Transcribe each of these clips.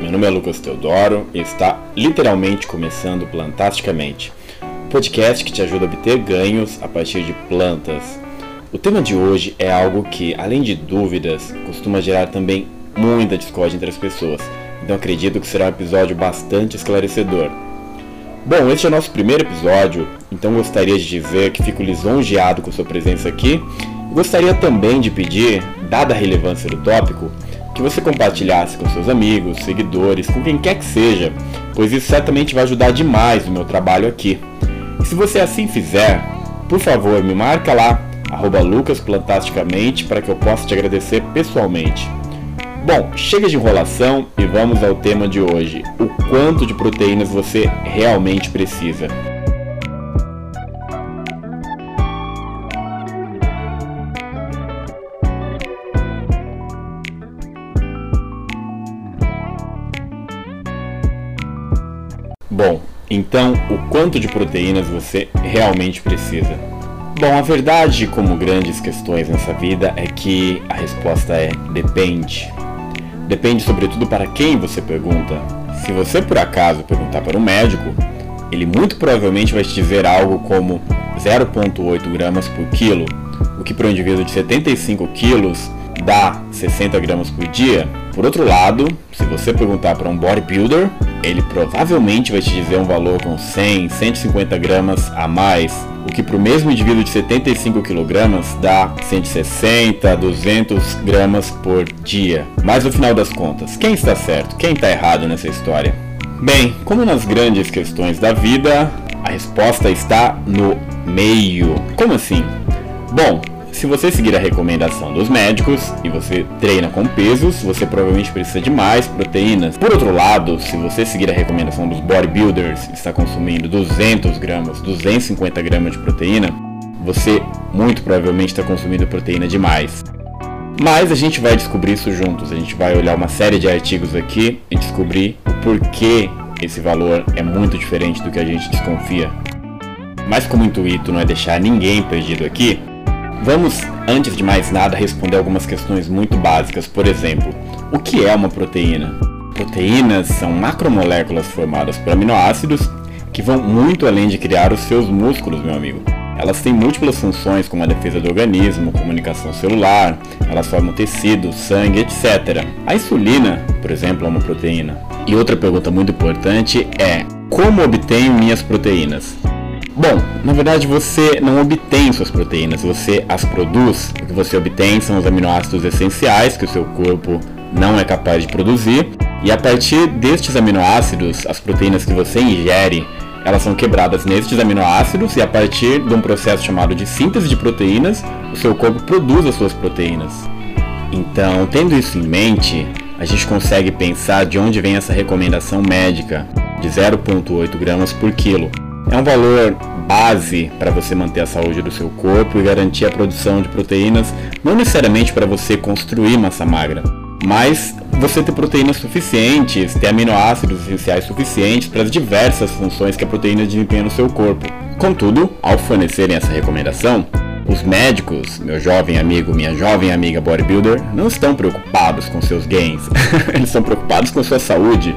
meu nome é Lucas Teodoro e está literalmente começando Plantasticamente, um podcast que te ajuda a obter ganhos a partir de plantas. O tema de hoje é algo que, além de dúvidas, costuma gerar também muita discórdia entre as pessoas, então acredito que será um episódio bastante esclarecedor. Bom, este é o nosso primeiro episódio, então gostaria de dizer que fico lisonjeado com sua presença aqui gostaria também de pedir, dada a relevância do tópico, que você compartilhasse com seus amigos, seguidores, com quem quer que seja, pois isso certamente vai ajudar demais no meu trabalho aqui. E se você assim fizer, por favor, me marca lá, lucasplantasticamente, para que eu possa te agradecer pessoalmente. Bom, chega de enrolação e vamos ao tema de hoje: o quanto de proteínas você realmente precisa. Então o quanto de proteínas você realmente precisa? Bom, a verdade, como grandes questões nessa vida, é que a resposta é depende. Depende sobretudo para quem você pergunta. Se você por acaso perguntar para um médico, ele muito provavelmente vai te dizer algo como 0,8 gramas por quilo, o que para um indivíduo de 75 quilos dá 60 gramas por dia. Por outro lado, se você perguntar para um bodybuilder, ele provavelmente vai te dizer um valor com 100, 150 gramas a mais, o que para o mesmo indivíduo de 75 kg dá 160, 200 gramas por dia. Mas no final das contas, quem está certo? Quem está errado nessa história? Bem, como nas grandes questões da vida, a resposta está no meio. Como assim? Bom, se você seguir a recomendação dos médicos e você treina com pesos, você provavelmente precisa de mais proteínas. Por outro lado, se você seguir a recomendação dos bodybuilders e está consumindo 200 gramas, 250 gramas de proteína, você muito provavelmente está consumindo proteína demais. Mas a gente vai descobrir isso juntos. A gente vai olhar uma série de artigos aqui e descobrir o porquê esse valor é muito diferente do que a gente desconfia. Mas como intuito não é deixar ninguém perdido aqui, Vamos, antes de mais nada, responder algumas questões muito básicas. Por exemplo, o que é uma proteína? Proteínas são macromoléculas formadas por aminoácidos que vão muito além de criar os seus músculos, meu amigo. Elas têm múltiplas funções, como a defesa do organismo, comunicação celular, elas formam tecido, sangue, etc. A insulina, por exemplo, é uma proteína. E outra pergunta muito importante é: como obtenho minhas proteínas? Bom, na verdade você não obtém suas proteínas, você as produz. O que você obtém são os aminoácidos essenciais que o seu corpo não é capaz de produzir. E a partir destes aminoácidos, as proteínas que você ingere, elas são quebradas nestes aminoácidos e a partir de um processo chamado de síntese de proteínas, o seu corpo produz as suas proteínas. Então, tendo isso em mente, a gente consegue pensar de onde vem essa recomendação médica de 0,8 gramas por quilo. É um valor base para você manter a saúde do seu corpo e garantir a produção de proteínas, não necessariamente para você construir massa magra, mas você ter proteínas suficientes, ter aminoácidos essenciais suficientes para as diversas funções que a proteína desempenha no seu corpo. Contudo, ao fornecerem essa recomendação, os médicos, meu jovem amigo, minha jovem amiga bodybuilder, não estão preocupados com seus gains, eles estão preocupados com sua saúde.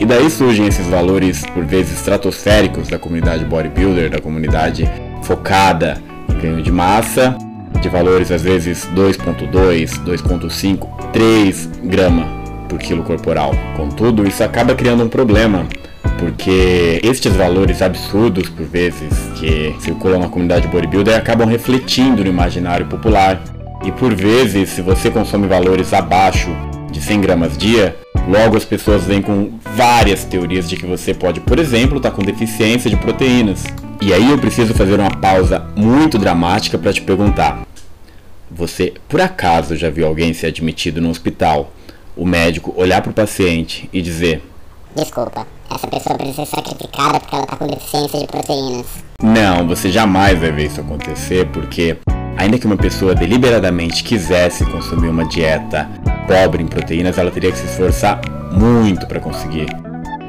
E daí surgem esses valores, por vezes, estratosféricos da comunidade bodybuilder, da comunidade focada em ganho de massa, de valores às vezes 2.2, 2.5, 3 grama por quilo corporal. Contudo, isso acaba criando um problema, porque estes valores absurdos, por vezes, que circulam na comunidade bodybuilder, acabam refletindo no imaginário popular. E por vezes, se você consome valores abaixo de 100 gramas dia, Logo, as pessoas vêm com várias teorias de que você pode, por exemplo, estar tá com deficiência de proteínas. E aí eu preciso fazer uma pausa muito dramática para te perguntar: você por acaso já viu alguém ser admitido no hospital, o médico olhar para o paciente e dizer: Desculpa, essa pessoa precisa ser sacrificada porque ela está com deficiência de proteínas? Não, você jamais vai ver isso acontecer porque, ainda que uma pessoa deliberadamente quisesse consumir uma dieta pobre em proteínas, ela teria que se esforçar muito para conseguir.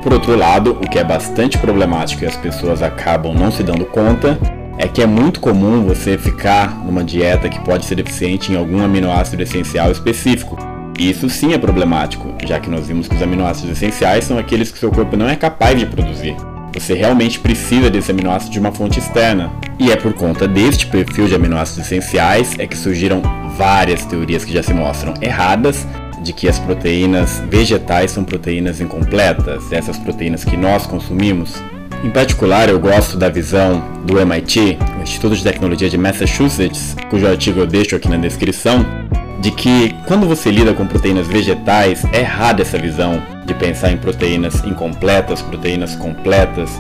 Por outro lado, o que é bastante problemático e as pessoas acabam não se dando conta é que é muito comum você ficar numa dieta que pode ser deficiente em algum aminoácido essencial específico. Isso sim é problemático, já que nós vimos que os aminoácidos essenciais são aqueles que seu corpo não é capaz de produzir. Você realmente precisa desse aminoácido de uma fonte externa. E é por conta deste perfil de aminoácidos essenciais é que surgiram várias teorias que já se mostram erradas de que as proteínas vegetais são proteínas incompletas, essas proteínas que nós consumimos. Em particular, eu gosto da visão do MIT, o Instituto de Tecnologia de Massachusetts, cujo artigo eu deixo aqui na descrição, de que quando você lida com proteínas vegetais, é errada essa visão de pensar em proteínas incompletas, proteínas completas,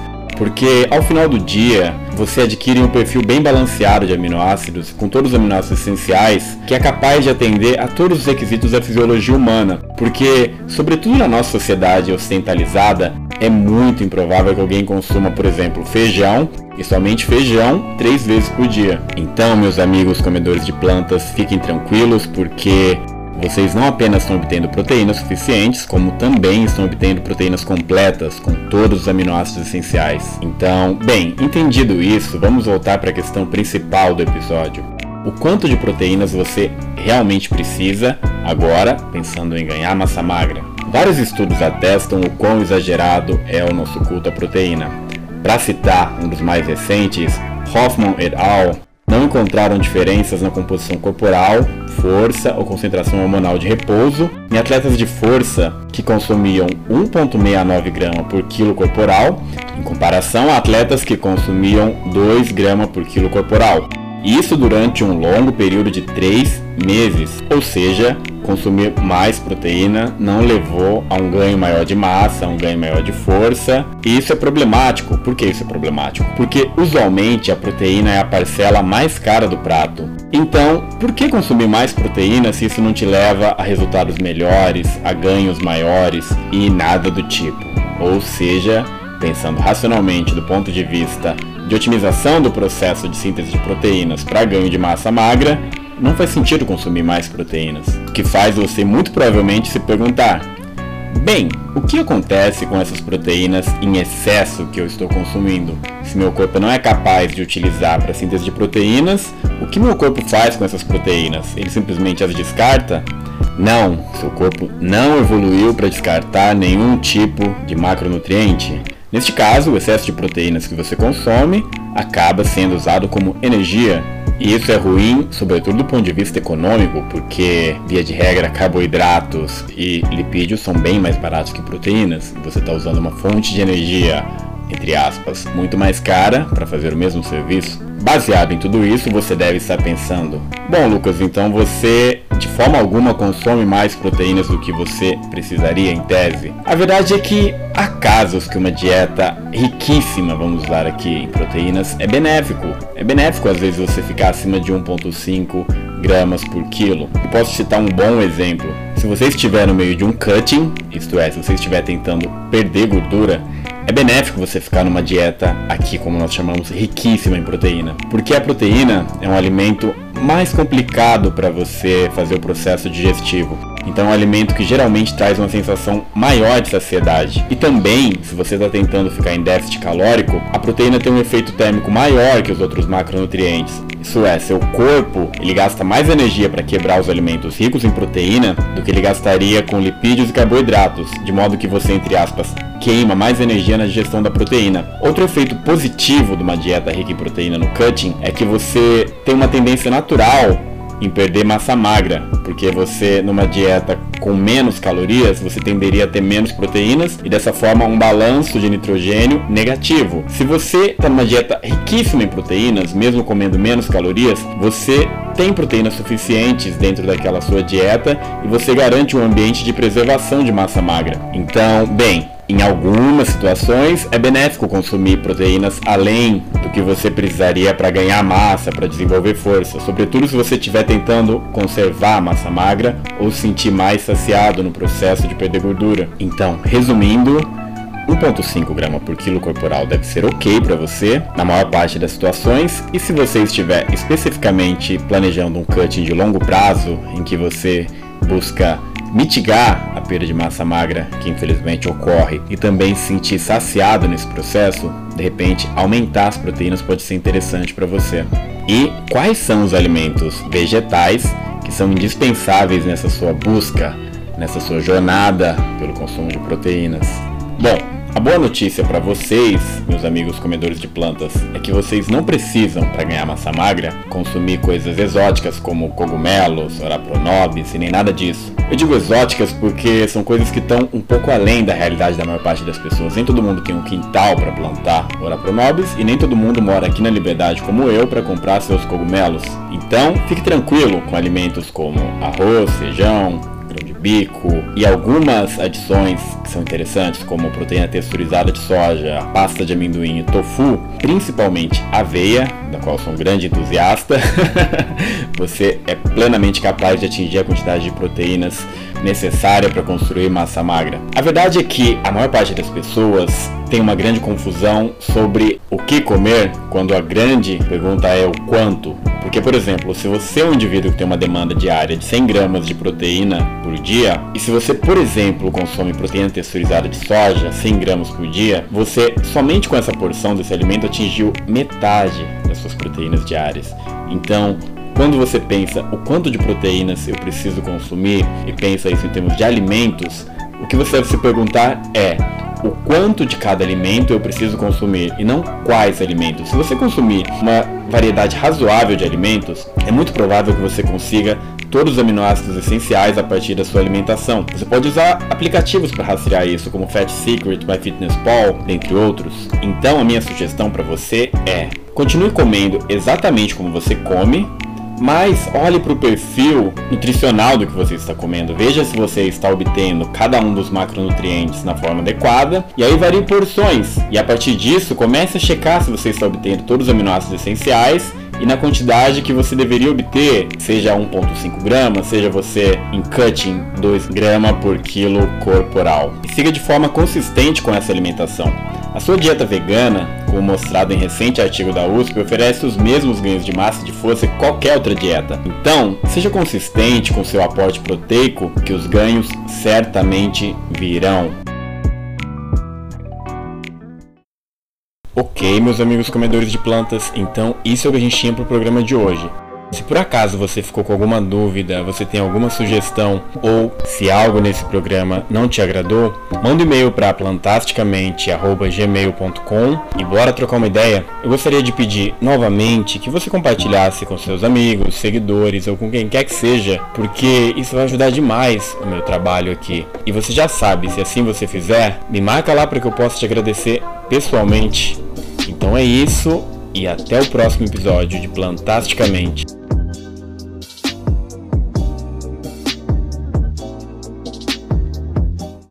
porque ao final do dia você adquire um perfil bem balanceado de aminoácidos, com todos os aminoácidos essenciais, que é capaz de atender a todos os requisitos da fisiologia humana. Porque, sobretudo na nossa sociedade ocidentalizada, é muito improvável que alguém consuma, por exemplo, feijão e somente feijão três vezes por dia. Então, meus amigos comedores de plantas, fiquem tranquilos, porque vocês não apenas estão obtendo proteínas suficientes, como também estão obtendo proteínas completas com todos os aminoácidos essenciais. Então, bem, entendido isso, vamos voltar para a questão principal do episódio. O quanto de proteínas você realmente precisa agora, pensando em ganhar massa magra? Vários estudos atestam o quão exagerado é o nosso culto à proteína. Para citar um dos mais recentes, Hoffman et al não encontraram diferenças na composição corporal, força ou concentração hormonal de repouso em atletas de força que consumiam 1,69 grama por quilo corporal, em comparação a atletas que consumiam 2 gramas por quilo corporal. Isso durante um longo período de 3 meses, ou seja, consumir mais proteína não levou a um ganho maior de massa, a um ganho maior de força. E isso é problemático. Por que isso é problemático? Porque usualmente a proteína é a parcela mais cara do prato. Então, por que consumir mais proteína se isso não te leva a resultados melhores, a ganhos maiores e nada do tipo? Ou seja, pensando racionalmente do ponto de vista de otimização do processo de síntese de proteínas para ganho de massa magra, não faz sentido consumir mais proteínas. O que faz você muito provavelmente se perguntar: bem, o que acontece com essas proteínas em excesso que eu estou consumindo? Se meu corpo não é capaz de utilizar para síntese de proteínas, o que meu corpo faz com essas proteínas? Ele simplesmente as descarta? Não, seu corpo não evoluiu para descartar nenhum tipo de macronutriente. Neste caso, o excesso de proteínas que você consome acaba sendo usado como energia e isso é ruim, sobretudo do ponto de vista econômico, porque, via de regra, carboidratos e lipídios são bem mais baratos que proteínas. Você está usando uma fonte de energia, entre aspas, muito mais cara para fazer o mesmo serviço. Baseado em tudo isso, você deve estar pensando: bom, Lucas, então você de forma alguma consome mais proteínas do que você precisaria em tese? A verdade é que há casos que uma dieta riquíssima, vamos usar aqui, em proteínas é benéfico. É benéfico às vezes você ficar acima de 1,5 gramas por quilo. Eu posso citar um bom exemplo. Se você estiver no meio de um cutting, isto é, se você estiver tentando perder gordura, é benéfico você ficar numa dieta aqui, como nós chamamos, riquíssima em proteína, porque a proteína é um alimento mais complicado para você fazer o processo digestivo. Então é um alimento que geralmente traz uma sensação maior de saciedade. E também, se você está tentando ficar em déficit calórico, a proteína tem um efeito térmico maior que os outros macronutrientes. Isso é, seu corpo ele gasta mais energia para quebrar os alimentos ricos em proteína do que ele gastaria com lipídios e carboidratos, de modo que você, entre aspas, queima mais energia na digestão da proteína. Outro efeito positivo de uma dieta rica em proteína no cutting é que você tem uma tendência natural em perder massa magra, porque você numa dieta com menos calorias, você tenderia a ter menos proteínas e dessa forma um balanço de nitrogênio negativo. Se você está numa dieta riquíssima em proteínas, mesmo comendo menos calorias, você tem proteínas suficientes dentro daquela sua dieta e você garante um ambiente de preservação de massa magra. Então, bem, em algumas situações é benéfico consumir proteínas além que você precisaria para ganhar massa, para desenvolver força, sobretudo se você estiver tentando conservar a massa magra ou sentir mais saciado no processo de perder gordura. Então, resumindo, 1,5 grama por quilo corporal deve ser ok para você na maior parte das situações e se você estiver especificamente planejando um cutting de longo prazo em que você busca mitigar a perda de massa magra que infelizmente ocorre e também se sentir saciado nesse processo, de repente aumentar as proteínas pode ser interessante para você. E quais são os alimentos vegetais que são indispensáveis nessa sua busca nessa sua jornada pelo consumo de proteínas. Bom, a boa notícia para vocês, meus amigos comedores de plantas, é que vocês não precisam, para ganhar massa magra, consumir coisas exóticas como cogumelos, orapronobis e nem nada disso. Eu digo exóticas porque são coisas que estão um pouco além da realidade da maior parte das pessoas. Nem todo mundo tem um quintal para plantar orapronobis e nem todo mundo mora aqui na Liberdade como eu para comprar seus cogumelos. Então, fique tranquilo com alimentos como arroz, feijão, bico e algumas adições que são interessantes, como proteína texturizada de soja, pasta de amendoim e tofu, principalmente aveia, da qual sou um grande entusiasta, você é plenamente capaz de atingir a quantidade de proteínas necessária para construir massa magra. A verdade é que a maior parte das pessoas tem uma grande confusão sobre o que comer quando a grande pergunta é o quanto. Porque, por exemplo, se você é um indivíduo que tem uma demanda diária de 100 gramas de proteína por dia, e se você, por exemplo, consome proteína texturizada de soja, 100 gramas por dia, você somente com essa porção desse alimento atingiu metade das suas proteínas diárias. Então, quando você pensa o quanto de proteínas eu preciso consumir e pensa isso em termos de alimentos, o que você deve se perguntar é o quanto de cada alimento eu preciso consumir e não quais alimentos. Se você consumir uma variedade razoável de alimentos, é muito provável que você consiga todos os aminoácidos essenciais a partir da sua alimentação. Você pode usar aplicativos para rastrear isso, como Fat Secret, MyFitnessPal, dentre outros. Então a minha sugestão para você é: continue comendo exatamente como você come, mas olhe para o perfil nutricional do que você está comendo. Veja se você está obtendo cada um dos macronutrientes na forma adequada e aí varie porções. E a partir disso, comece a checar se você está obtendo todos os aminoácidos essenciais e na quantidade que você deveria obter, seja 1.5 gramas, seja você em cutting 2 gramas por quilo corporal. E siga de forma consistente com essa alimentação. A sua dieta vegana, como mostrado em recente artigo da USP, oferece os mesmos ganhos de massa e de força que qualquer outra dieta. Então, seja consistente com seu aporte proteico, que os ganhos certamente virão. Ok, meus amigos comedores de plantas, então isso é o que a gente tinha para o programa de hoje. Se por acaso você ficou com alguma dúvida, você tem alguma sugestão ou se algo nesse programa não te agradou, manda um e-mail para plantasticamente@gmail.com e bora trocar uma ideia. Eu gostaria de pedir novamente que você compartilhasse com seus amigos, seguidores ou com quem quer que seja, porque isso vai ajudar demais o meu trabalho aqui. E você já sabe, se assim você fizer, me marca lá para que eu possa te agradecer pessoalmente. Então é isso e até o próximo episódio de Plantasticamente.